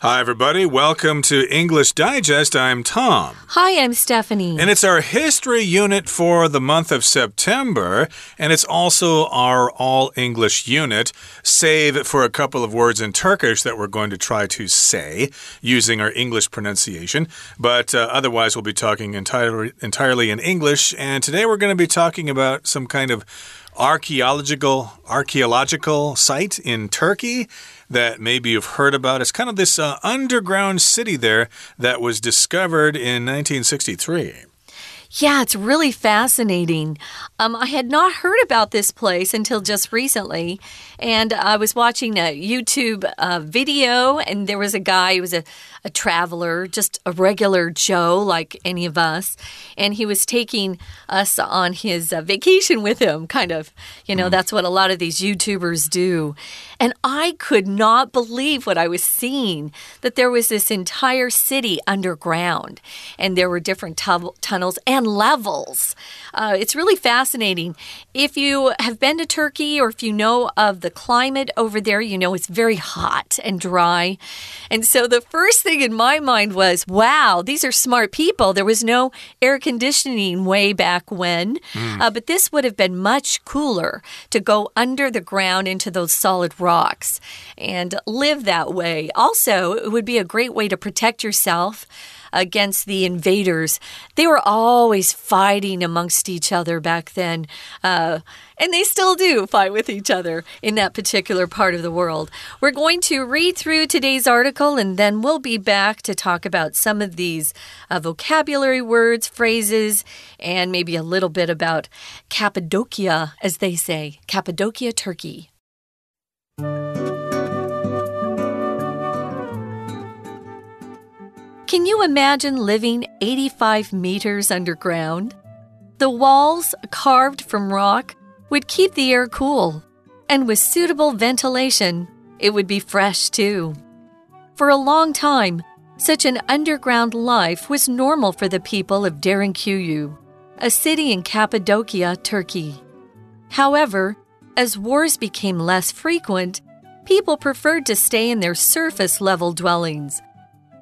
Hi, everybody. Welcome to English Digest. I'm Tom. Hi, I'm Stephanie. And it's our history unit for the month of September, and it's also our all English unit, save for a couple of words in Turkish that we're going to try to say using our English pronunciation. But uh, otherwise, we'll be talking entirely, entirely in English. And today we're going to be talking about some kind of archaeological archaeological site in Turkey that maybe you've heard about. It's kind of this uh, underground city there that was discovered in 1963. Yeah, it's really fascinating. Um, I had not heard about this place until just recently, and I was watching a YouTube uh, video, and there was a guy who was a, a traveler, just a regular Joe like any of us, and he was taking us on his uh, vacation with him, kind of. You know, mm. that's what a lot of these YouTubers do. And I could not believe what I was seeing that there was this entire city underground, and there were different tunnels and levels. Uh, it's really fascinating. If you have been to Turkey or if you know of the climate over there, you know it's very hot and dry. And so the first thing in my mind was, wow, these are smart people. There was no air conditioning way back when, mm. uh, but this would have been much cooler to go under the ground into those solid rocks and live that way. Also, it would be a great way to protect yourself against the invaders. They were always fighting amongst each other back then. Uh, and they still do fight with each other in that particular part of the world. We're going to read through today's article and then we'll be back to talk about some of these uh, vocabulary words, phrases, and maybe a little bit about Cappadocia, as they say, Cappadocia, Turkey. Can you imagine living 85 meters underground? The walls, carved from rock, would keep the air cool, and with suitable ventilation, it would be fresh too. For a long time, such an underground life was normal for the people of Derinkuyu, a city in Cappadocia, Turkey. However, as wars became less frequent, people preferred to stay in their surface level dwellings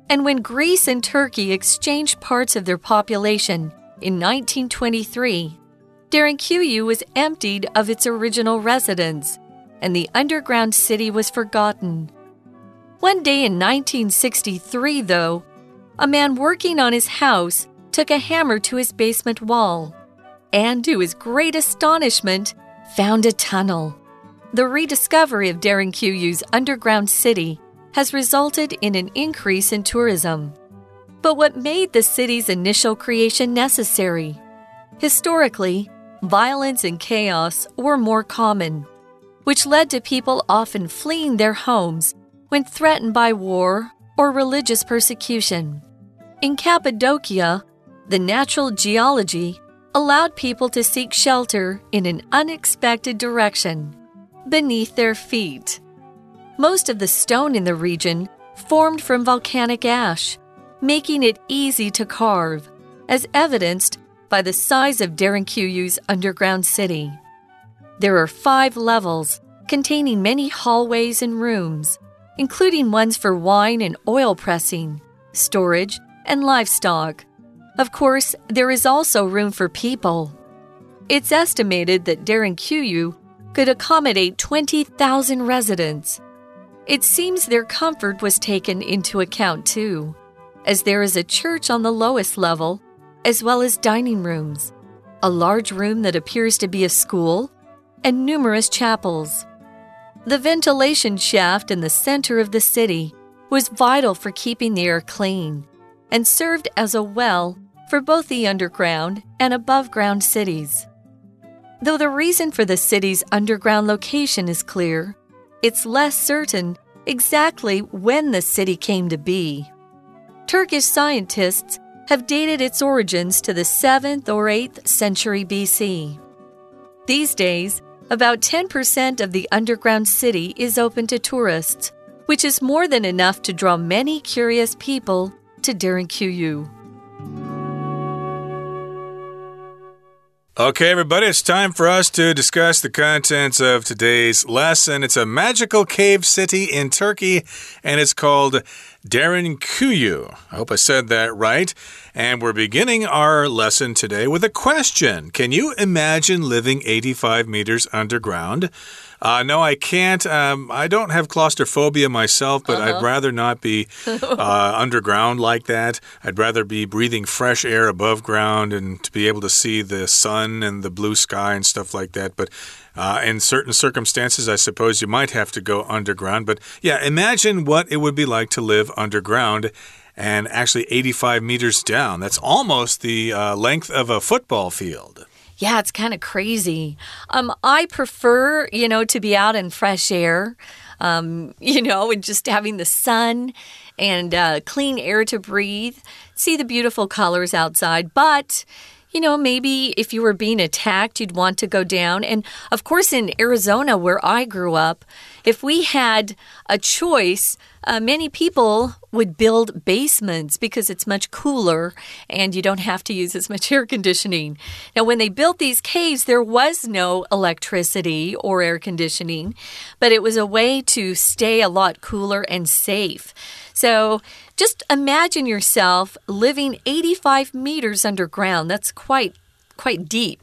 and when Greece and Turkey exchanged parts of their population in 1923, Derinkuyu was emptied of its original residents, and the underground city was forgotten. One day in 1963, though, a man working on his house took a hammer to his basement wall and, to his great astonishment, found a tunnel. The rediscovery of Derinkuyu's underground city has resulted in an increase in tourism. But what made the city's initial creation necessary? Historically, violence and chaos were more common, which led to people often fleeing their homes when threatened by war or religious persecution. In Cappadocia, the natural geology allowed people to seek shelter in an unexpected direction beneath their feet. Most of the stone in the region formed from volcanic ash, making it easy to carve, as evidenced by the size of Derinkuyu's underground city. There are five levels containing many hallways and rooms, including ones for wine and oil pressing, storage, and livestock. Of course, there is also room for people. It's estimated that Derinkuyu could accommodate 20,000 residents. It seems their comfort was taken into account too, as there is a church on the lowest level, as well as dining rooms, a large room that appears to be a school, and numerous chapels. The ventilation shaft in the center of the city was vital for keeping the air clean and served as a well for both the underground and above ground cities. Though the reason for the city's underground location is clear, it's less certain exactly when the city came to be. Turkish scientists have dated its origins to the 7th or 8th century BC. These days, about 10% of the underground city is open to tourists, which is more than enough to draw many curious people to Derinkuyu. Okay, everybody, it's time for us to discuss the contents of today's lesson. It's a magical cave city in Turkey, and it's called Derinkuyu. I hope I said that right. And we're beginning our lesson today with a question Can you imagine living 85 meters underground? Uh, no, I can't. Um, I don't have claustrophobia myself, but uh -huh. I'd uh-huh. rather not be uh, underground like that. I'd rather be breathing fresh air above ground and to be able to see the sun and the blue sky and stuff like that. But uh, in certain circumstances, I suppose you might have to go underground. But yeah, imagine what it would be like to live underground and actually 85 meters down. That's almost the uh, length of a football field. Yeah, it's kind of crazy. Um, I prefer, you know, to be out in fresh air, um, you know, and just having the sun and uh, clean air to breathe, see the beautiful colors outside. But you know, maybe if you were being attacked, you'd want to go down. And of course, in Arizona, where I grew up, if we had a choice, uh, many people would build basements because it's much cooler and you don't have to use as much air conditioning. Now, when they built these caves, there was no electricity or air conditioning, but it was a way to stay a lot cooler and safe. So just imagine yourself living 85 meters underground. That's quite quite deep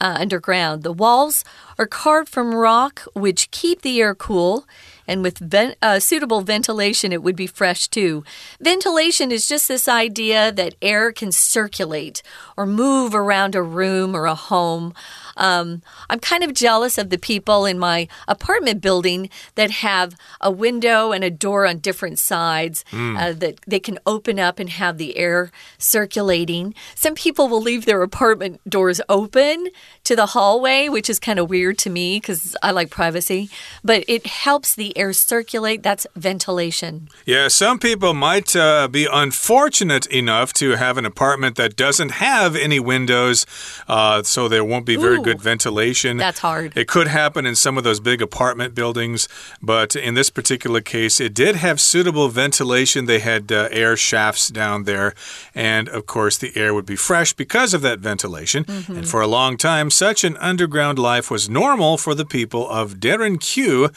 uh, underground. The walls are carved from rock, which keep the air cool. And with uh, suitable ventilation, it would be fresh too. Ventilation is just this idea that air can circulate or move around a room or a home. Um, I'm kind of jealous of the people in my apartment building that have a window and a door on different sides mm. uh, that they can open up and have the air circulating. Some people will leave their apartment doors open to the hallway, which is kind of weird to me because I like privacy, but it helps the air circulate. That's ventilation. Yeah, some people might uh, be unfortunate enough to have an apartment that doesn't have any windows, uh, so there won't be very Ooh, good ventilation. That's hard. It could happen in some of those big apartment buildings, but in this particular case, it did have suitable ventilation. They had uh, air shafts down there, and of course, the air would be fresh because of that ventilation. Mm -hmm. And for a long time, such an underground life was normal for the people of Derinkuyu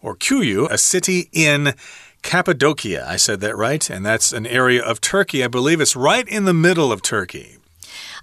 or Kuyu, a city in Cappadocia. I said that right, and that's an area of Turkey. I believe it's right in the middle of Turkey.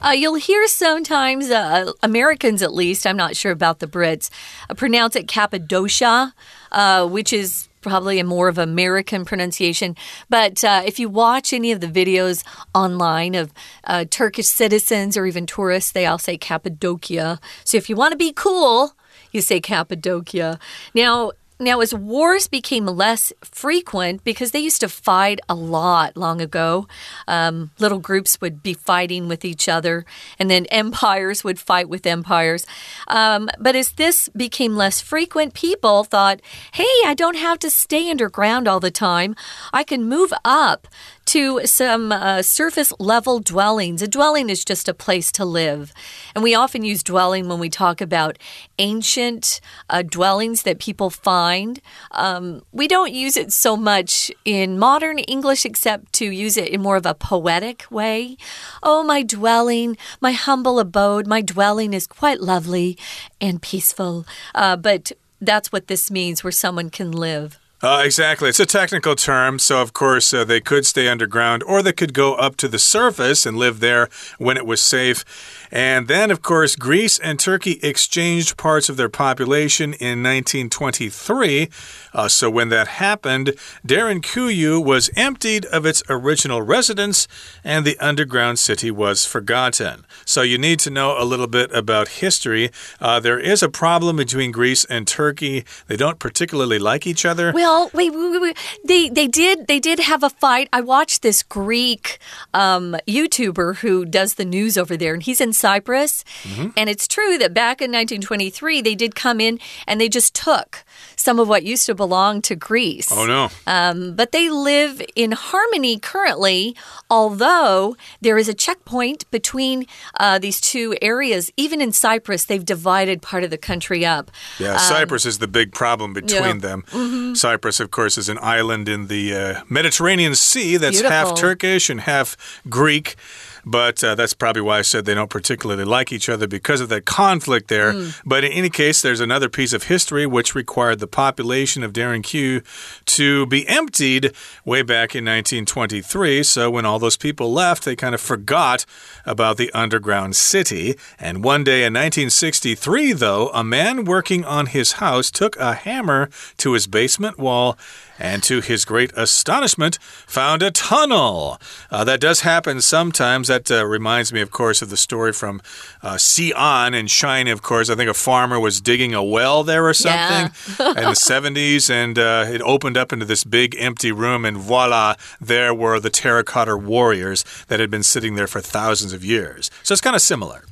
Uh, you'll hear sometimes, uh, Americans at least, I'm not sure about the Brits, uh, pronounce it Cappadocia, uh, which is probably a more of American pronunciation. But uh, if you watch any of the videos online of uh, Turkish citizens or even tourists, they all say Cappadocia. So if you want to be cool, you say Cappadocia. Now, now, as wars became less frequent, because they used to fight a lot long ago, um, little groups would be fighting with each other, and then empires would fight with empires. Um, but as this became less frequent, people thought, hey, I don't have to stay underground all the time. I can move up to some uh, surface level dwellings. A dwelling is just a place to live. And we often use dwelling when we talk about ancient uh, dwellings that people find. Um, we don't use it so much in modern English except to use it in more of a poetic way. Oh, my dwelling, my humble abode, my dwelling is quite lovely and peaceful. Uh, but that's what this means, where someone can live. Uh, exactly. It's a technical term. So, of course, uh, they could stay underground or they could go up to the surface and live there when it was safe. And then, of course, Greece and Turkey exchanged parts of their population in 1923. Uh, so when that happened, Derinkuyu was emptied of its original residents and the underground city was forgotten. So you need to know a little bit about history. Uh, there is a problem between Greece and Turkey. They don't particularly like each other. Well, wait, wait, wait. They they did they did have a fight. I watched this Greek um, YouTuber who does the news over there, and he's in Cyprus. Mm -hmm. And it's true that back in 1923, they did come in and they just took some of what used to belong to Greece. Oh, no. Um, but they live in harmony currently, although there is a checkpoint between uh, these two areas. Even in Cyprus, they've divided part of the country up. Yeah, um, Cyprus is the big problem between yeah. them. Mm -hmm. Cyprus, of course, is an island in the uh, Mediterranean Sea that's Beautiful. half Turkish and half Greek. But uh, that's probably why I said they don't particularly like each other because of that conflict there. Mm. But in any case, there's another piece of history which required the population of Derinkuyu to be emptied way back in 1923. So when all those people left, they kind of forgot about the underground city. And one day in 1963, though, a man working on his house took a hammer to his basement wall and to his great astonishment, found a tunnel. Uh, that does happen sometimes. That uh, reminds me, of course, of the story from uh, Xi'an and Shine, of course. I think a farmer was digging a well there or something yeah. in the 70s, and uh, it opened up into this big empty room, and voila, there were the terracotta warriors that had been sitting there for thousands of years. So it's kind of similar.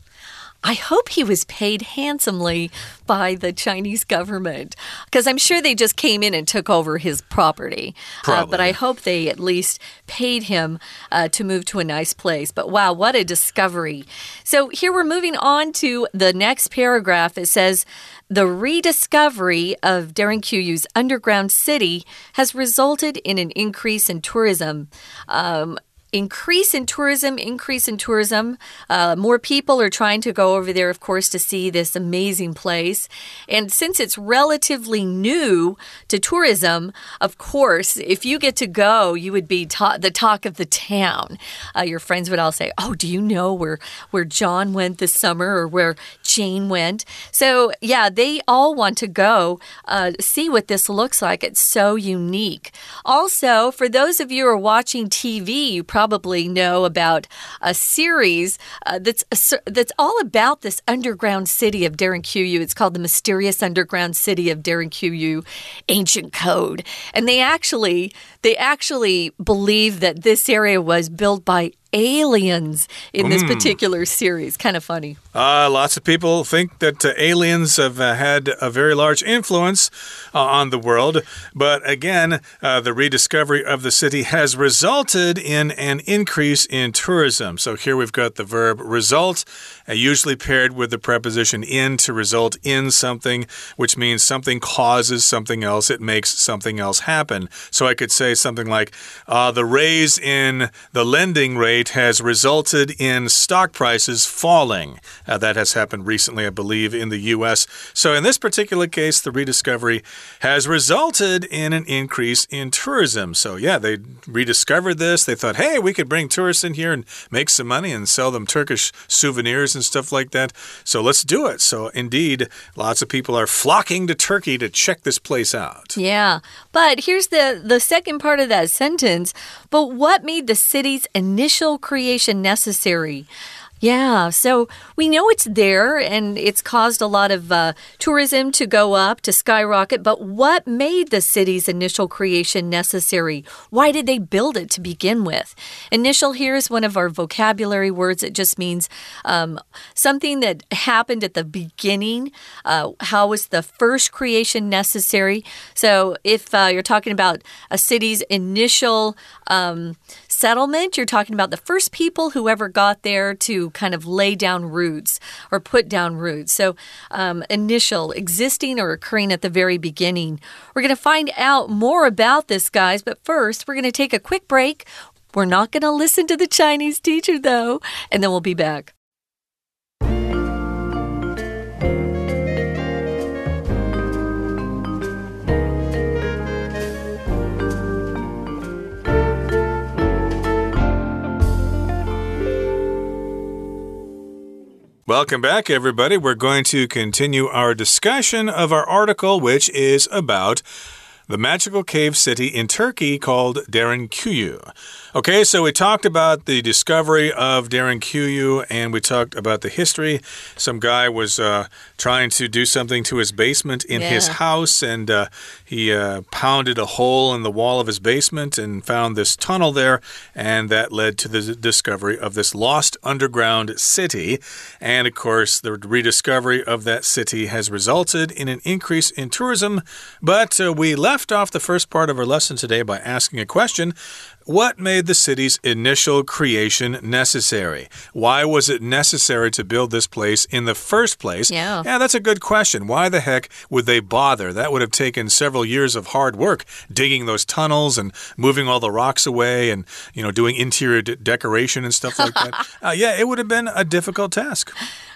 I hope he was paid handsomely by the Chinese government because I'm sure they just came in and took over his property. Uh, but I hope they at least paid him uh, to move to a nice place. But wow, what a discovery. So here we're moving on to the next paragraph. It says, the rediscovery of Derinkuyu's underground city has resulted in an increase in tourism. Um, increase in tourism, increase in tourism. Uh, more people are trying to go over there, of course, to see this amazing place. And since it's relatively new to tourism, of course, if you get to go, you would be the talk of the town. Uh, your friends would all say, "Oh, do you know where where John went this summer, or where Jane went?" So yeah, they all want to go uh, see what this looks like. It's so unique. Also, for those of you who are watching TV, you probably probably know about a series uh, that's that's all about this underground city of Derinkuyu. It's called the Mysterious Underground City of Derinkuyu Ancient Code, and they actually they actually believe that this area was built by aliens in this mm. particular series. Kind of funny. Uh, lots of people think that uh, aliens have uh, had a very large influence uh, on the world. But again, uh, the rediscovery of the city has resulted in an increase in tourism. So here we've got the verb result, usually paired with the preposition in to result in something, which means something causes something else, it makes something else happen. So I could say something like the raise in the lending rate rate has resulted in stock prices falling. Uh, that has happened recently, I believe, in the U.S. So, in this particular case, the rediscovery has resulted in an increase in tourism. So, yeah, they rediscovered this. They thought, hey, we could bring tourists in here and make some money and sell them Turkish souvenirs and stuff like that. So, let's do it. So, indeed, lots of people are flocking to Turkey to check this place out. Yeah. But here's the, the second part of that sentence. But what made the city's initial creation necessary. Yeah, so we know it's there and it's caused a lot of uh, tourism to go up, to skyrocket. But what made the city's initial creation necessary? Why did they build it to begin with? Initial here is one of our vocabulary words. It just means um, something that happened at the beginning. Uh, how was the first creation necessary? So if uh, you're talking about a city's initial um, settlement, you're talking about the first people who ever got there to kind of lay down roots or put down roots. So, um, initial, existing, or occurring at the very beginning. We're going to find out more about this, guys, but first, we're going to take a quick break. We're not going to listen to the Chinese teacher, though, and then we'll be back. Welcome back, everybody. We're going to continue our discussion of our article, which is about the magical cave city in Turkey called Derinkuyu. Okay, so we talked about the discovery of Derinkuyu and we talked about the history. Some guy was uh, trying to do something to his basement in yeah. his house and uh, he uh, pounded a hole in the wall of his basement and found this tunnel there, and that led to the discovery of this lost underground city. And of course, the rediscovery of that city has resulted in an increase in tourism. But uh, we left left off the first part of our lesson today by asking a question what made the city's initial creation necessary? Why was it necessary to build this place in the first place? Yeah. Yeah, that's a good question. Why the heck would they bother? That would have taken several years of hard work digging those tunnels and moving all the rocks away and, you know, doing interior de decoration and stuff like that. uh, yeah, it would have been a difficult task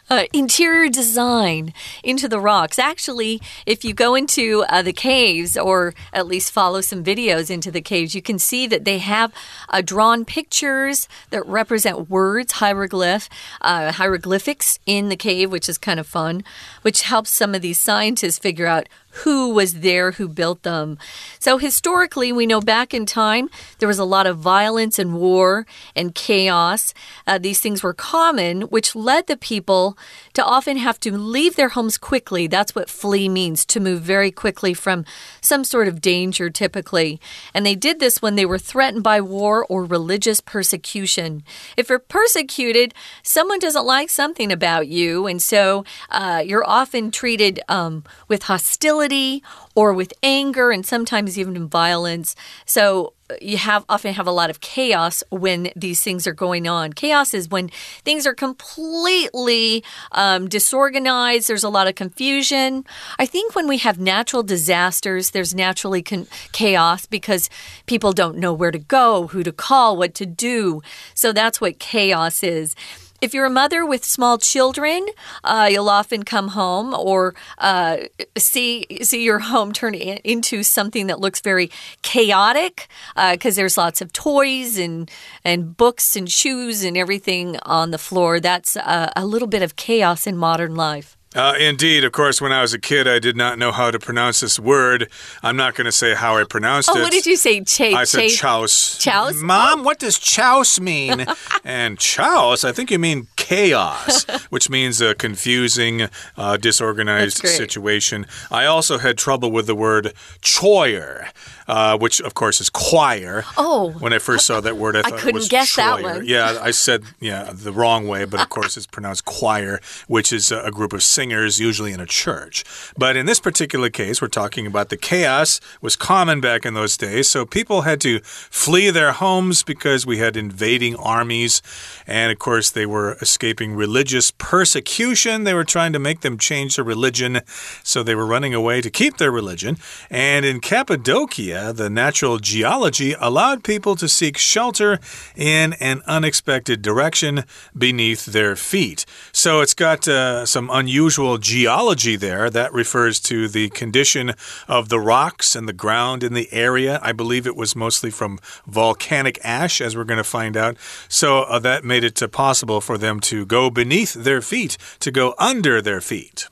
uh, interior design into the rocks. Actually, if you go into uh, the caves or at least follow some videos into the caves, you can see that they have uh, drawn pictures that represent words, hieroglyph, uh, hieroglyphics in the cave, which is kind of fun, which helps some of these scientists figure out who was there who built them. So, historically, we know back in time there was a lot of violence and war and chaos. Uh, these things were common, which led the people to often have to leave their homes quickly. That's what flee means to move very quickly from some sort of danger, typically. And they did this when they were threatened by war or religious persecution. If you're persecuted, someone doesn't like something about you, and so uh, you're often treated um, with hostility or with anger and sometimes even violence. So uh, you have often have a lot of chaos when these things are going on. Chaos is when things are completely um, disorganized. There's a lot of confusion. I think when we have natural disasters, there's naturally chaos because people don't know where to go, who to call, what to do. So that's what chaos is. If you're a mother with small children, uh, you'll often come home or uh, see see your home turn in, into something that looks very chaotic because uh, there's lots of toys and and books and shoes and everything on the floor. That's a little bit of chaos in modern life. Uh, indeed, of course, when I was a kid, I did not know how to pronounce this word. I'm not going to say how I pronounced oh, it. what did you say? Ch I said chouse. Chouse? Mom, oh. what does chouse mean? and chouse, I think you mean chaos, which means a confusing, uh, disorganized situation. I also had trouble with the word choir uh, which of course is choir. Oh, when I first saw that word, I thought I couldn't it was guess choir. that one. Yeah, I said yeah the wrong way, but of course it's pronounced choir, which is a group of singers usually in a church. But in this particular case, we're talking about the chaos was common back in those days, so people had to flee their homes because we had invading armies, and of course they were escaping religious persecution. They were trying to make them change their religion, so they were running away to keep their religion. And in Cappadocia the natural geology allowed people to seek shelter in an unexpected direction beneath their feet. So it's got uh, some unusual geology there. That refers to the condition of the rocks and the ground in the area. I believe it was mostly from volcanic ash, as we're going to find out. So uh, that made it uh, possible for them to go beneath their feet, to go under their feet.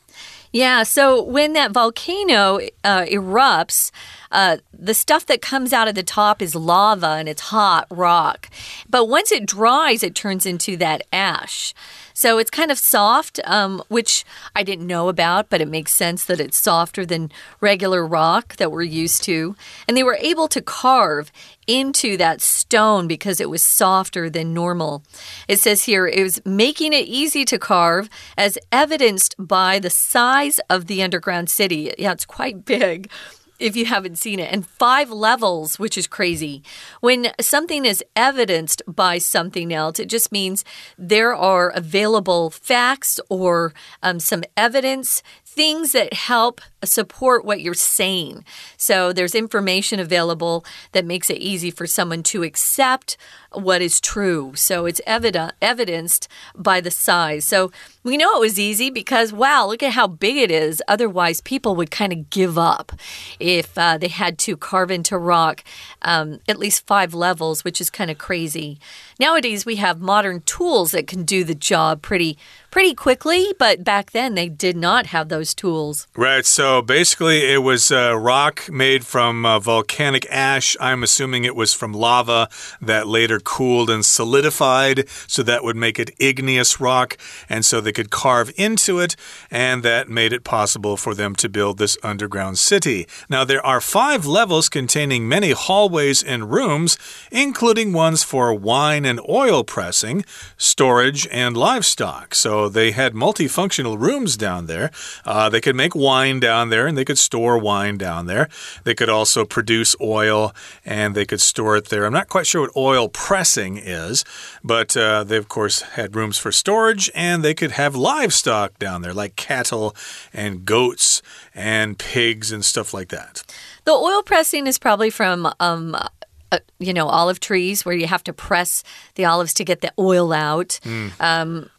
Yeah, so when that volcano uh, erupts, uh, the stuff that comes out of the top is lava and it's hot rock. But once it dries, it turns into that ash. So it's kind of soft, um, which I didn't know about, but it makes sense that it's softer than regular rock that we're used to. And they were able to carve into that stone because it was softer than normal. It says here it was making it easy to carve, as evidenced by the size of the underground city. Yeah, it's quite big if you haven't seen it, and five levels, which is crazy. When something is evidenced by something else, it just means there are available facts or um, some evidence, things that help support what you're saying. So there's information available that makes it easy for someone to accept what is true. So it's evident, evidenced by the size. So we know it was easy because, wow, look at how big it is. Otherwise, people would kind of give up if uh, they had to carve into rock um, at least five levels, which is kind of crazy. Nowadays, we have modern tools that can do the job pretty pretty quickly, but back then they did not have those tools. Right. So basically, it was uh, rock made from uh, volcanic ash. I'm assuming it was from lava that later cooled and solidified, so that would make it igneous rock. And so they could carve into it, and that made it possible for them to build this underground city. Now, there are five levels containing many hallways and rooms, including ones for wine and oil pressing, storage, and livestock. So they had multifunctional rooms down there. Uh, they could make wine down there and they could store wine down there. They could also produce oil and they could store it there. I'm not quite sure what oil pressing is, but uh, they, of course, had rooms for storage and they could have livestock down there, like cattle and goats and pigs and stuff like that. The oil pressing is probably from um, uh, you know, olive trees where you have to press the olives to get the oil out. Mm. Um,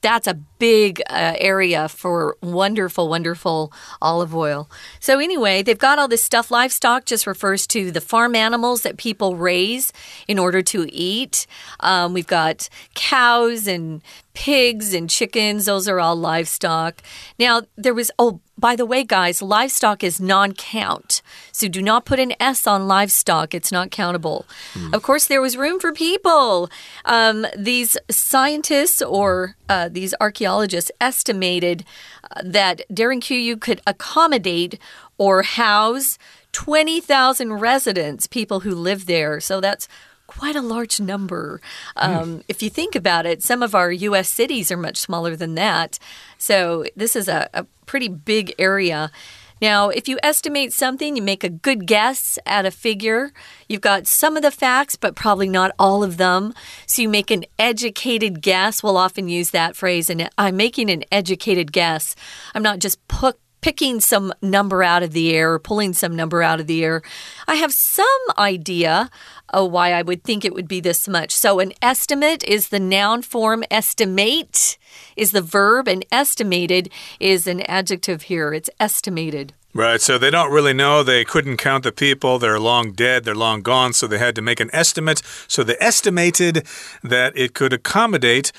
that's a big uh, area for wonderful, wonderful olive oil. So, anyway, they've got all this stuff. Livestock just refers to the farm animals that people raise in order to eat. Um, we've got cows and pigs and chickens, those are all livestock. Now, there was, oh, by the way, guys, livestock is non count. So do not put an S on livestock, it's not countable. Mm. Of course, there was room for people. Um, these scientists or uh, these archaeologists estimated uh, that Derinkuyu could accommodate or house 20,000 residents, people who live there. So that's quite a large number. Hmm. Um, mm. If you think about it, some of our U.S. cities are much smaller than that. So this is a, a pretty big area. Now, if you estimate something, you make a good guess at a figure. You've got some of the facts, but probably not all of them. So you make an educated guess. We'll often use that phrase, and I'm making an educated guess. I'm not just put picking some number out of the air or pulling some number out of the air. I have some idea why I would think it would be this much. So, an estimate is the noun form, estimate is the verb, and estimated is an adjective here. It's estimated. Right, so they don't really know. They couldn't count the people. They're long dead. They're long gone. So they had to make an estimate. So they estimated that it could accommodate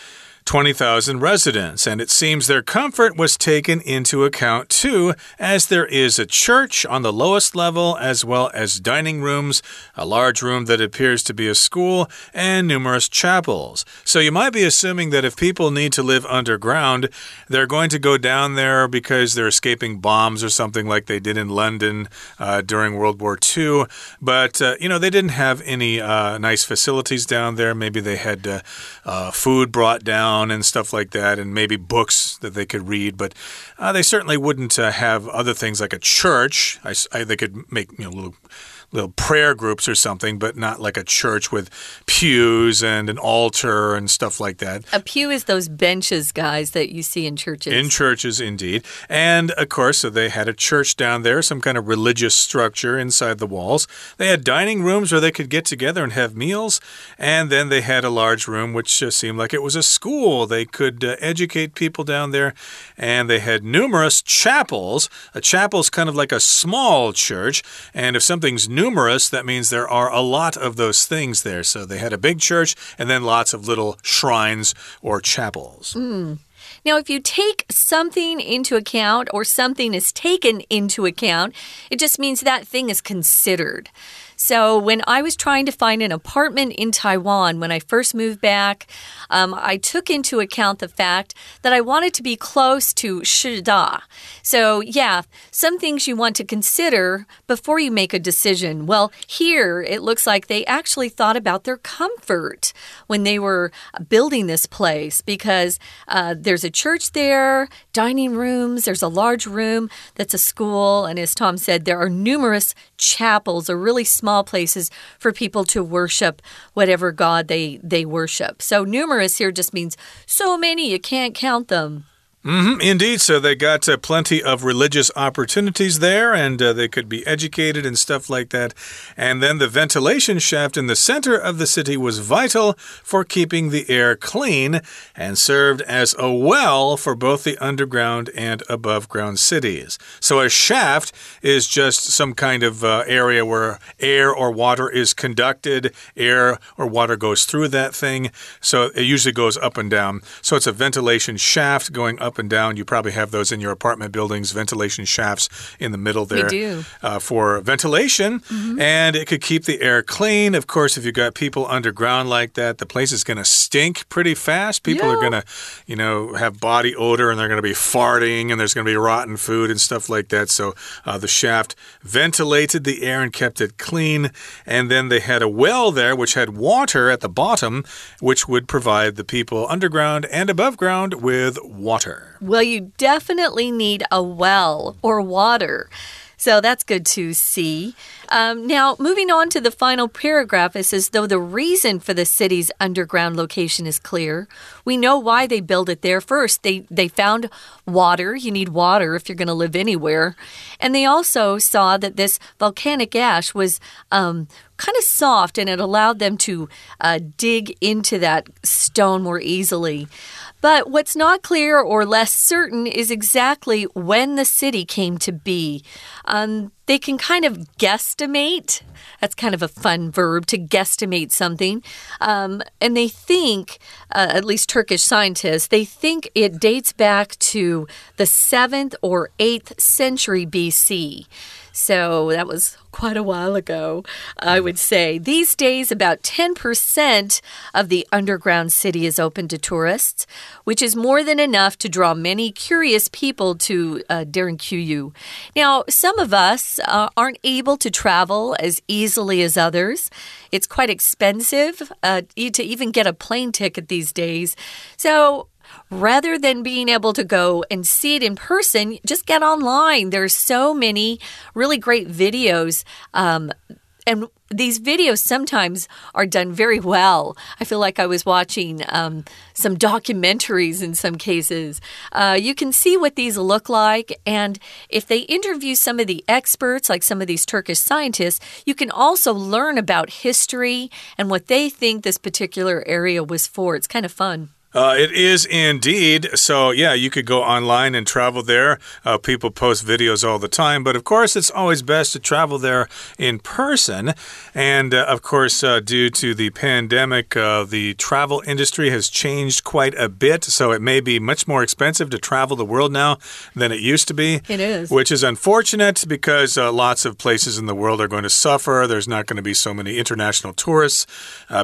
20,000 residents, and it seems their comfort was taken into account too, as there is a church on the lowest level, as well as dining rooms, a large room that appears to be a school, and numerous chapels. So you might be assuming that if people need to live underground, they're going to go down there because they're escaping bombs or something like they did in London uh, during World War II. But, uh, you know, they didn't have any uh, nice facilities down there. Maybe they had uh, uh, food brought down down and stuff like that, and maybe books that they could read. But uh, they certainly wouldn't uh, have other things like a church. I, I, they could make you know little little prayer groups or something, but not like a church with pews and an altar and stuff like that. A pew is those benches, guys, that you see in churches. In churches, indeed. And of course, so they had a church down there, some kind of religious structure inside the walls. They had dining rooms where they could get together and have meals. And then they had a large room which uh, seemed like it was a school. They could uh, educate people down there. And they had numerous chapels. A chapel is kind of like a small church. And if something's numerous, that means there are a lot of those things there. So they had a big church and then lots of little shrines or chapels. Mm. Now, if you take something into account or something is taken into account, it just means that thing is considered. So, when I was trying to find an apartment in Taiwan when I first moved back, um, I took into account the fact that I wanted to be close to Shida. So, yeah, some things you want to consider before you make a decision. Well, here it looks like they actually thought about their comfort when they were building this place because uh, there's a church there, dining rooms, there's a large room that's a school, and as Tom said, there are numerous chapels or really small places for people to worship whatever God they, they worship. So numerous here just means so many you can't count them. Mm -hmm, indeed. So they got uh, plenty of religious opportunities there, and uh, they could be educated and stuff like that. And then the ventilation shaft in the center of the city was vital for keeping the air clean and served as a well for both the underground and above ground cities. So a shaft is just some kind of uh, area where air or water is conducted, air or water goes through that thing. So it usually goes up and down. So it's a ventilation shaft going up up and down. You probably have those in your apartment buildings, ventilation shafts in the middle there uh, for ventilation. Mm -hmm. And it could keep the air clean. Of course, if you've got people underground like that, the place is going to stink pretty fast. People yeah. are going to, you know, have body odor and they're going to be farting and there's going to be rotten food and stuff like that. So uh, the shaft ventilated the air and kept it clean. And then they had a well there which had water at the bottom, which would provide the people underground and above ground with water. Well, you definitely need a well or water. So that's good to see. Um, now, moving on to the final paragraph, it says, though the reason for the city's underground location is clear, we know why they built it there first. They, they found water. You need water if you're going to live anywhere. And they also saw that this volcanic ash was um, kind of soft and it allowed them to uh, dig into that stone more easily. But what's not clear or less certain is exactly when the city came to be. Um, they can kind of guesstimate. That's kind of a fun verb to guesstimate something. Um, and they think, uh, at least Turkish scientists, they think it dates back to the 7th or 8th century BC. So that was quite a while ago, I would say. These days, about 10% of the underground city is open to tourists, which is more than enough to draw many curious people to uh, Derinkuyu. Now, some of us uh, aren't able to travel as easily as others. It's quite expensive uh, to even get a plane ticket these days. So, rather than being able to go and see it in person, just get online. There's so many really great videos. Um, and these videos sometimes are done very well. I feel like I was watching um, some documentaries in some cases. Uh, you can see what these look like, and if they interview some of the experts, like some of these Turkish scientists, you can also learn about history and what they think this particular area was for. It's kind of fun. Uh, it is indeed. So, yeah, you could go online and travel there. Uh, people post videos all the time, but of course, it's always best to travel there in person. And uh, of course, uh, due to the pandemic, uh, the travel industry has changed quite a bit. So, it may be much more expensive to travel the world now than it used to be. It is. Which is unfortunate because uh, lots of places in the world are going to suffer. There's not going to be so many international tourists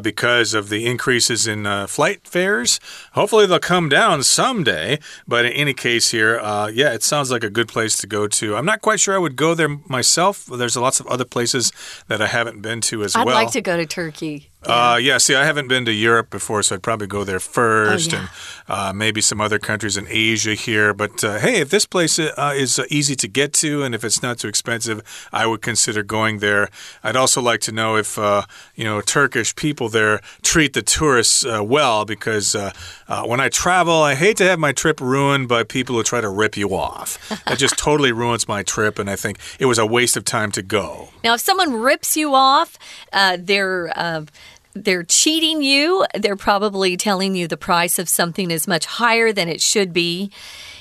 because of the increases in flight fares. Hopefully, they'll come down someday. But in any case, here, uh, yeah, it sounds like a good place to go to. I'm not quite sure I would go there myself. There's lots of other places that I haven't been to as I'd well. I'd like to go to Turkey. Yeah. Uh, yeah, see, I haven't been to Europe before, so I'd probably go there first, oh, yeah. and uh, maybe some other countries in Asia here. But uh, hey, if this place uh, is uh, easy to get to, and if it's not too expensive, I would consider going there. I'd also like to know if uh, you know Turkish people there treat the tourists uh, well, because when I travel, I hate to have my trip ruined by people who try to rip you off. that just totally ruins my trip, and I think it was a waste of time to go. Now, if someone rips you off, they're they're cheating you. They're probably telling you the price of something is much higher than it should be.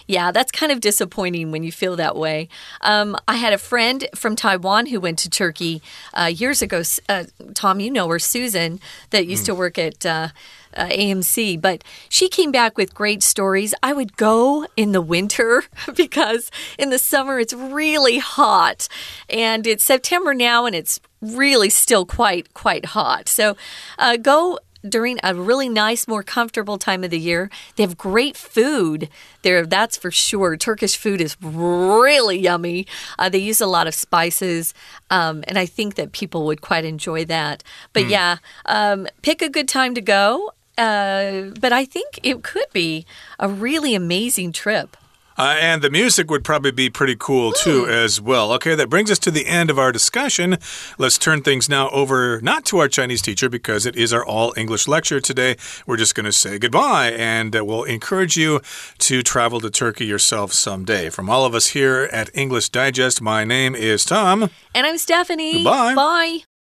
Yeah, that's kind of disappointing when you feel that way. Um, I had a friend from Taiwan who went to Turkey uh, years ago. Uh, Tom, you know her, Susan, that used mm. to work at. Uh, uh, AMC, but she came back with great stories. I would go in the winter because in the summer it's really hot, and it's September now and it's really still quite quite hot. So uh, go during a really nice, more comfortable time of the year. They have great food there, that's for sure. Turkish food is really yummy. Uh, they use a lot of spices, um, and I think that people would quite enjoy that. But mm. yeah, um, pick a good time to go. Uh, but I think it could be a really amazing trip. Uh, and the music would probably be pretty cool too, as well. Okay, that brings us to the end of our discussion. Let's turn things now over not to our Chinese teacher because it is our all English lecture today. We're just going to say goodbye and uh, we'll encourage you to travel to Turkey yourself someday. From all of us here at English Digest, my name is Tom. And I'm Stephanie. Goodbye. Bye.